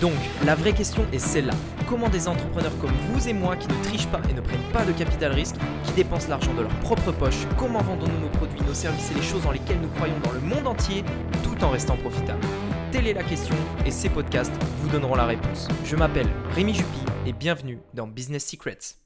Donc, la vraie question est celle-là. Comment des entrepreneurs comme vous et moi qui ne trichent pas et ne prennent pas de capital risque, qui dépensent l'argent de leur propre poche, comment vendons-nous nos produits, nos services et les choses dans lesquelles nous croyons dans le monde entier, tout en restant profitables Telle est la question et ces podcasts vous donneront la réponse. Je m'appelle Rémi Jupy et bienvenue dans Business Secrets.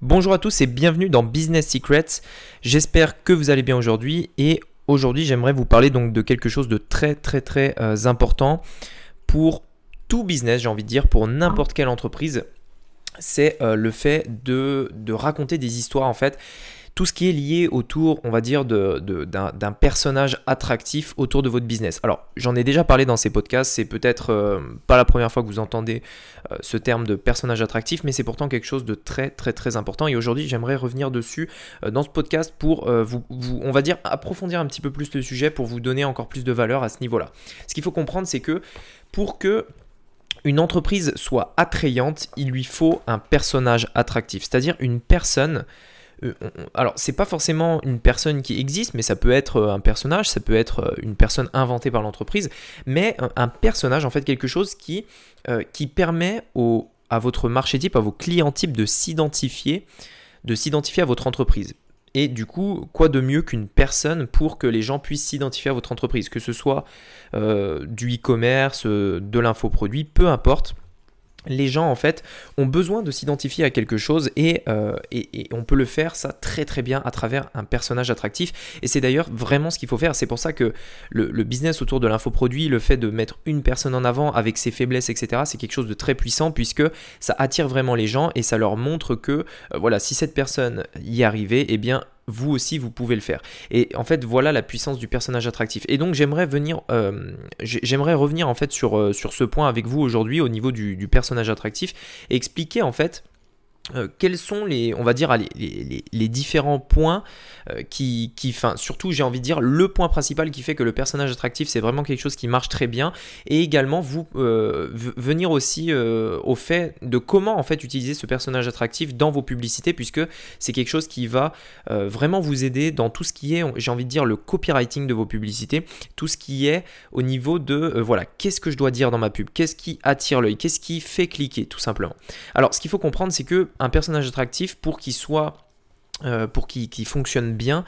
Bonjour à tous et bienvenue dans Business Secrets. J'espère que vous allez bien aujourd'hui et aujourd'hui j'aimerais vous parler donc de quelque chose de très très très euh, important pour tout business, j'ai envie de dire, pour n'importe quelle entreprise, c'est euh, le fait de, de, raconter des histoires en fait. Tout ce qui est lié autour, on va dire, d'un de, personnage attractif autour de votre business. Alors, j'en ai déjà parlé dans ces podcasts, c'est peut-être euh, pas la première fois que vous entendez euh, ce terme de personnage attractif, mais c'est pourtant quelque chose de très très très important. Et aujourd'hui, j'aimerais revenir dessus dans ce podcast pour vous, vous, on va dire, approfondir un petit peu plus le sujet, pour vous donner encore plus de valeur à ce niveau-là. Ce qu'il faut comprendre, c'est que pour que une entreprise soit attrayante, il lui faut un personnage attractif, c'est-à-dire une personne. Euh, alors, c'est pas forcément une personne qui existe, mais ça peut être euh, un personnage, ça peut être euh, une personne inventée par l'entreprise, mais un, personnage, en fait, quelque chose qui, permet au, à votre marché type, à vos clients types de s'identifier, de s'identifier à votre entreprise. Et du coup, quoi de mieux qu'une personne pour que les gens puissent s'identifier à votre entreprise, que ce soit euh, du e-commerce, euh, de l'infoproduit, peu importe les gens en fait ont besoin de s'identifier à quelque chose euh, et, on peut le faire ça très très bien à travers un personnage attractif. Et c'est d'ailleurs vraiment ce qu'il faut faire. C'est pour ça que le, business autour de l'infoproduit le fait de mettre une personne en avant avec ses faiblesses etc c'est quelque chose de très puissant puisque ça attire vraiment les gens et ça leur montre que euh, voilà si cette personne y arrivait eh bien vous aussi vous pouvez le faire. Et en fait voilà la puissance du personnage attractif. Et donc j'aimerais euh, revenir en fait sur, euh, sur ce point avec vous aujourd'hui au niveau du, du, personnage attractif et expliquer en fait euh, quels sont les, on va dire, les, différents points euh, qui, qui enfin, surtout j'ai envie de dire, le point principal qui fait que le personnage attractif c'est vraiment quelque chose qui marche très bien et également vous euh, venir aussi au fait de comment en fait utiliser ce personnage attractif dans vos publicités puisque c'est quelque chose qui va vraiment vous aider dans tout ce qui est, j'ai envie de dire, le copywriting de vos publicités, tout ce qui est au niveau de, voilà, qu'est-ce que je dois dire dans ma pub, qu'est-ce qui attire l'œil, qu'est-ce qui fait cliquer tout simplement. Alors ce qu'il faut comprendre c'est que un personnage attractif, pour qu'il soit, euh, pour qu'il fonctionne bien,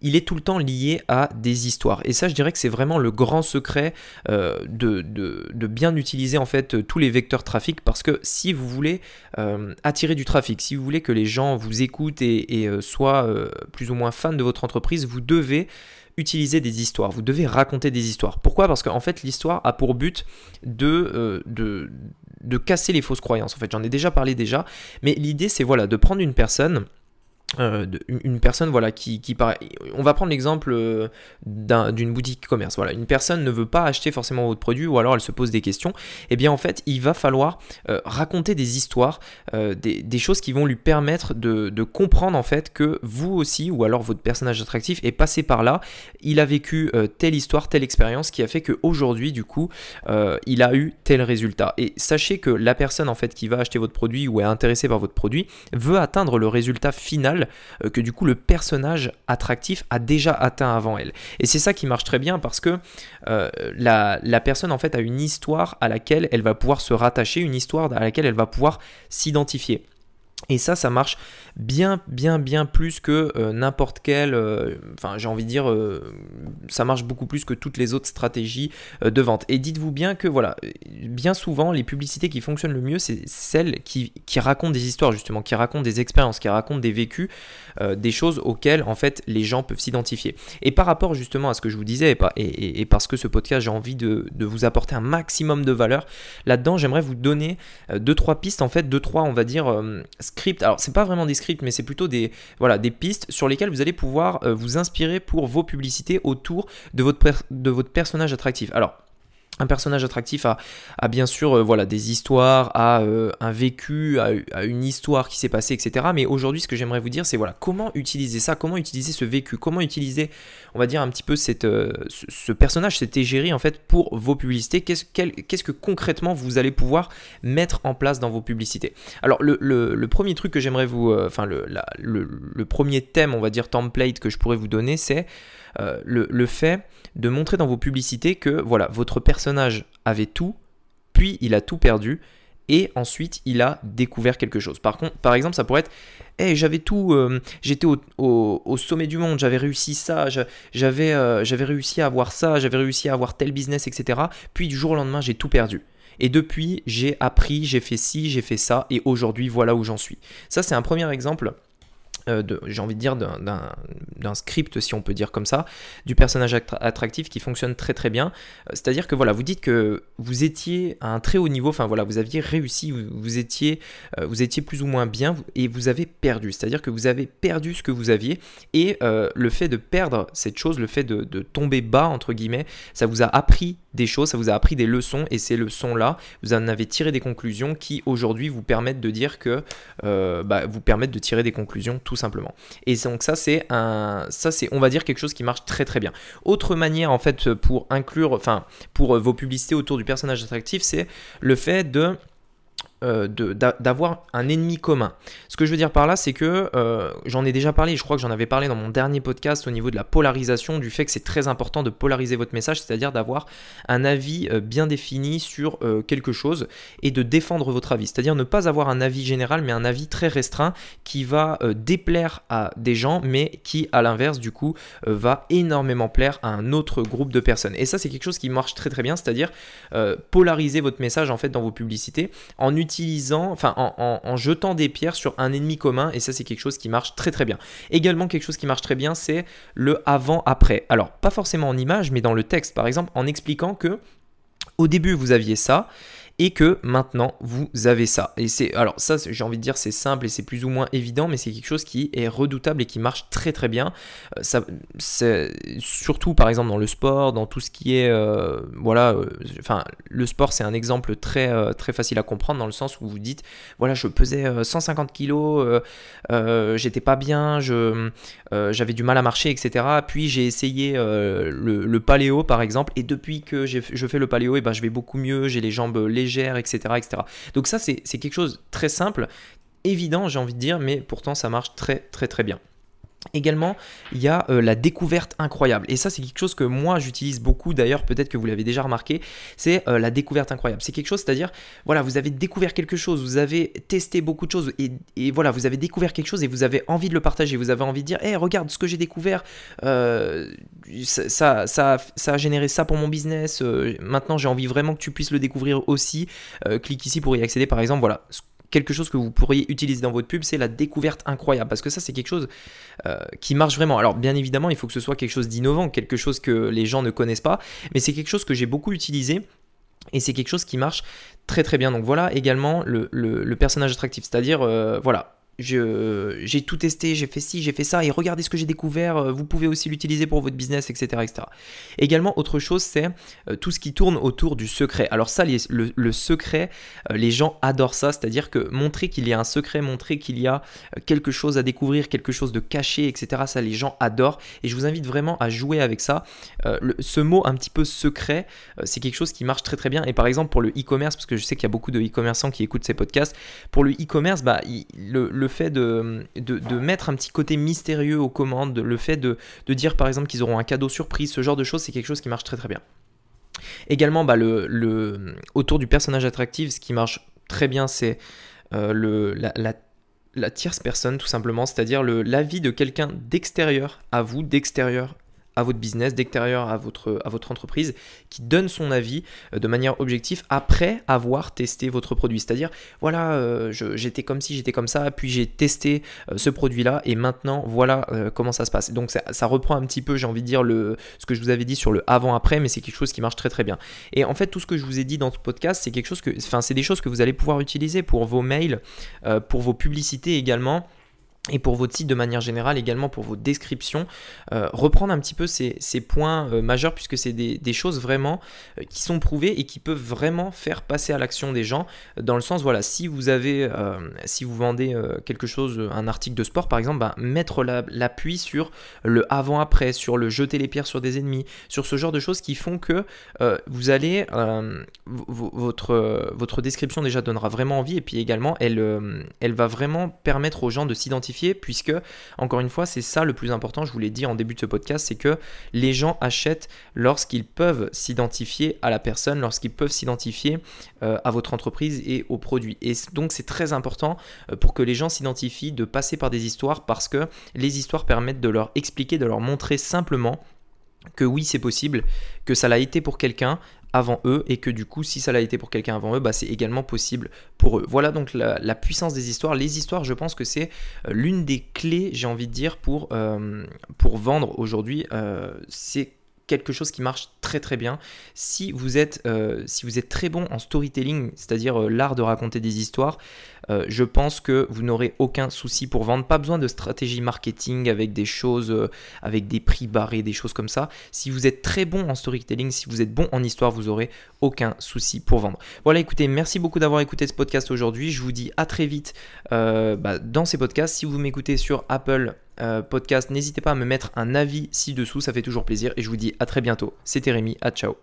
il est tout le temps lié à des histoires. Et ça, je dirais que c'est vraiment le grand secret euh, de, bien utiliser en fait tous les vecteurs trafic parce que si vous voulez euh, attirer du trafic, si vous voulez que les gens vous écoutent et, soient plus ou moins fans de votre entreprise, vous devez utiliser des histoires, vous devez raconter des histoires. Pourquoi? Parce qu'en fait l'histoire a pour but de, de casser les fausses croyances. En fait, j'en ai déjà parlé déjà, mais l'idée c'est voilà de prendre une personne euh, une personne voilà qui, qui paraît on va prendre l'exemple euh, d'une boutique commerce. Voilà une personne ne veut pas acheter forcément votre produit ou alors elle se pose des questions. Et eh bien en fait il va falloir euh, raconter des histoires des, choses qui vont lui permettre de, de, comprendre en fait que vous aussi ou alors votre personnage attractif est passé par là. Il a vécu telle histoire telle expérience qui a fait qu'aujourd'hui du coup il a eu tel résultat. Et sachez que la personne en fait qui va acheter votre produit ou est intéressée par votre produit veut atteindre le résultat final euh, que du coup le personnage attractif a déjà atteint avant elle. Et c'est ça qui marche très bien parce que euh, la, la, personne en fait a une histoire à laquelle elle va pouvoir se rattacher, une histoire à laquelle elle va pouvoir s'identifier. Et ça, ça marche bien, bien, bien plus que euh, n'importe quel. Euh, enfin, j'ai envie de dire, euh, ça marche beaucoup plus que toutes les autres stratégies de vente. Et dites-vous bien que, voilà, bien souvent, les publicités qui fonctionnent le mieux, c'est celles qui, racontent des histoires, justement, qui racontent des expériences, qui racontent des vécus, des choses auxquelles, en fait, les gens peuvent s'identifier. Et par rapport, justement, à ce que je vous disais, et, parce que ce podcast, j'ai envie de, de, vous apporter un maximum de valeur, là-dedans, j'aimerais vous donner deux, trois pistes, en fait, deux, trois, on va dire, scripts. Alors, c'est pas vraiment des scripts, mais c'est plutôt des, voilà, des pistes sur lesquelles vous allez pouvoir euh, vous inspirer pour vos publicités autour de votre, de votre personnage attractif. Un personnage attractif a, bien sûr euh, voilà, des histoires, a euh, un vécu, a, une histoire qui s'est passée, etc. Mais aujourd'hui, ce que j'aimerais vous dire, c'est voilà, comment utiliser ça, comment utiliser ce vécu, comment utiliser, on va dire, un petit peu cette, euh, ce, personnage, cette égérie, en fait, pour vos publicités. Qu'est-ce, que concrètement vous allez pouvoir mettre en place dans vos publicités? Alors, le, premier truc que j'aimerais vous. Enfin, le, premier thème, on va dire, template que je pourrais vous donner, c'est le, le fait de montrer dans vos publicités que voilà, votre personnage avait tout, puis il a tout perdu et ensuite il a découvert quelque chose. Par contre, par exemple, ça pourrait être hey, j'avais tout, euh, j'étais au, sommet du monde, j'avais réussi ça, j'avais euh, j'avais réussi à avoir ça, j'avais réussi à avoir tel business, etc. Puis du jour au lendemain, j'ai tout perdu. Et depuis, j'ai appris, j'ai fait ci, j'ai fait ça, et aujourd'hui, voilà où j'en suis. Ça, c'est un premier exemple euh, j'ai envie de dire, d'un script, si on peut dire comme ça, du personnage attractif qui fonctionne très très bien. Euh, c'est-à-dire que voilà, vous dites que vous étiez à un très haut niveau, enfin voilà, vous aviez réussi, vous, étiez, euh, vous étiez plus ou moins bien et vous avez perdu. C'est-à-dire que vous avez perdu ce que vous aviez et le fait de perdre cette chose, le fait de, tomber bas, entre guillemets, ça vous a appris des choses, ça vous a appris des leçons et ces leçons-là, vous en avez tiré des conclusions qui aujourd'hui vous permettent de dire que euh, bah, vous permettent de tirer des conclusions tout simplement. Et donc ça c'est un, ça c'est on va dire quelque chose qui marche très très bien. Autre manière en fait pour inclure, enfin pour vos publicités autour du personnage attractif, c'est le fait de euh, d'avoir un ennemi commun. Ce que je veux dire par là, c'est que euh, j'en ai déjà parlé, je crois que j'en avais parlé dans mon dernier podcast au niveau de la polarisation, du fait que c'est très important de polariser votre message, c'est-à-dire d'avoir un avis euh, bien défini sur quelque chose et de défendre votre avis. C'est-à-dire ne pas avoir un avis général, mais un avis très restreint qui va déplaire à des gens, mais qui, à l'inverse, du coup, va énormément plaire à un autre groupe de personnes. Et ça, c'est quelque chose qui marche très très bien, c'est-à-dire polariser votre message en fait dans vos publicités en utilisant enfin en, jetant des pierres sur un ennemi commun et ça c'est quelque chose qui marche très très bien. Également quelque chose qui marche très bien c'est le avant-après. Alors pas forcément en image mais dans le texte par exemple en expliquant que au début vous aviez ça et que maintenant vous avez ça. Et c'est alors ça j'ai envie de dire c'est simple et c'est plus ou moins évident mais c'est quelque chose qui est redoutable et qui marche très très bien. Euh, surtout par exemple dans le sport, dans tout ce qui est euh, voilà euh, enfin le sport c'est un exemple très très facile à comprendre dans le sens où vous dites voilà je pesais 150 kilos, j'étais pas bien, je j'avais du mal à marcher etc. Puis j'ai essayé le, paléo par exemple et depuis que je fais le paléo et eh ben je vais beaucoup mieux, j'ai les jambes légères etc. etc. Donc ça, c'est quelque chose très simple, évident, j'ai envie de dire, mais pourtant ça marche très très très bien. Également, il y a euh, la découverte incroyable. Et ça, c'est quelque chose que moi, j'utilise beaucoup. D'ailleurs, peut-être que vous l'avez déjà remarqué. C'est euh, la découverte incroyable. C'est quelque chose, c'est-à-dire, voilà, vous avez découvert quelque chose, vous avez testé beaucoup de choses, et, voilà, vous avez découvert quelque chose et vous avez envie de le partager. Vous avez envie de dire, hé, regarde ce que j'ai découvert. Euh, ça, ça, ça, a généré ça pour mon business. maintenant, j'ai envie vraiment que tu puisses le découvrir aussi. clique ici pour y accéder, par exemple. Voilà quelque chose que vous pourriez utiliser dans votre pub, c'est la découverte incroyable. Parce que ça, c'est quelque chose euh, qui marche vraiment. Alors, bien évidemment, il faut que ce soit quelque chose d'innovant, quelque chose que les gens ne connaissent pas. Mais c'est quelque chose que j'ai beaucoup utilisé. Et c'est quelque chose qui marche très très bien. Donc voilà également le, personnage attractif. C'est-à-dire, euh, voilà, j'ai tout testé, j'ai fait ci, j'ai fait ça, et regardez ce que j'ai découvert, euh, vous pouvez aussi l'utiliser pour votre business, etc. etc. Également, autre chose, c'est euh, tout ce qui tourne autour du secret. Alors ça, le, secret, euh, les gens adorent ça, c'est-à-dire que montrer qu'il y a un secret, montrer qu'il y a quelque chose à découvrir, quelque chose de caché, etc. Ça, les gens adorent, et je vous invite vraiment à jouer avec ça. ce mot un petit peu secret, c'est quelque chose qui marche très très bien, et par exemple pour le e-commerce, parce que je sais qu'il y a beaucoup de e-commerçants qui écoutent ces podcasts, pour le e-commerce, bah, le fait de, mettre un petit côté mystérieux aux commandes, le fait de, dire par exemple qu'ils auront un cadeau surprise, ce genre de choses, c'est quelque chose qui marche très très bien. Également, bah, le, le, autour du personnage attractif, ce qui marche très bien, c'est euh, le, la, tierce personne, tout simplement, c'est-à-dire l'avis de quelqu'un d'extérieur à vous, d'extérieur à votre business, d'extérieur à votre, à votre entreprise, qui donne son avis euh, de manière objective après avoir testé votre produit. C'est-à-dire, voilà, euh, j'étais comme si j'étais comme ça, puis j'ai testé euh, ce produit-là, et maintenant, voilà comment ça se passe. Donc ça, reprend un petit peu, j'ai envie de dire, le, ce que je vous avais dit sur le avant-après, mais c'est quelque chose qui marche très très bien. Et en fait, tout ce que je vous ai dit dans ce podcast, c'est quelque chose que, c'est des choses que vous allez pouvoir utiliser pour vos mails, pour vos publicités également et pour votre site de manière générale, également pour vos descriptions, euh, reprendre un petit peu ces, points euh, majeurs puisque c'est des, choses vraiment euh, qui sont prouvées et qui peuvent vraiment faire passer à l'action des gens. Dans le sens, voilà, si vous avez, si vous vendez quelque chose, un article de sport par exemple, ben, mettre l'appui sur le avant-après, sur le jeter les pierres sur des ennemis, sur ce genre de choses qui font que vous allez, votre, votre description déjà donnera vraiment envie et puis également elle, elle va vraiment permettre aux gens de s'identifier puisque, encore une fois, c'est ça le plus important, je vous l'ai dit en début de ce podcast, c'est que les gens achètent lorsqu'ils peuvent s'identifier à la personne, lorsqu'ils peuvent s'identifier euh, à votre entreprise et au produit. Et donc c'est très important euh, pour que les gens s'identifient de passer par des histoires parce que les histoires permettent de leur expliquer, de leur montrer simplement que oui c'est possible, que ça l'a été pour quelqu'un avant eux et que du coup si ça l'a été pour quelqu'un avant eux, bah, c'est également possible pour eux. Voilà donc la, puissance des histoires. Les histoires je pense que c'est euh, l'une des clés j'ai envie de dire pour, euh, vendre aujourd'hui. Euh, c'est quelque chose qui marche très très bien. Si vous êtes, euh, très bon en storytelling, c'est-à-dire euh, l'art de raconter des histoires, euh, je pense que vous n'aurez aucun souci pour vendre. Pas besoin de stratégie marketing avec des choses, avec des prix barrés, des choses comme ça. Si vous êtes très bon en storytelling, si vous êtes bon en histoire, vous aurez aucun souci pour vendre. Voilà, écoutez, merci beaucoup d'avoir écouté ce podcast aujourd'hui. Je vous dis à très vite bah, dans ces podcasts. Si vous m'écoutez sur Apple, euh, podcast, n'hésitez pas à me mettre un avis ci-dessous, ça fait toujours plaisir et je vous dis à très bientôt. C'était Rémi, à ciao.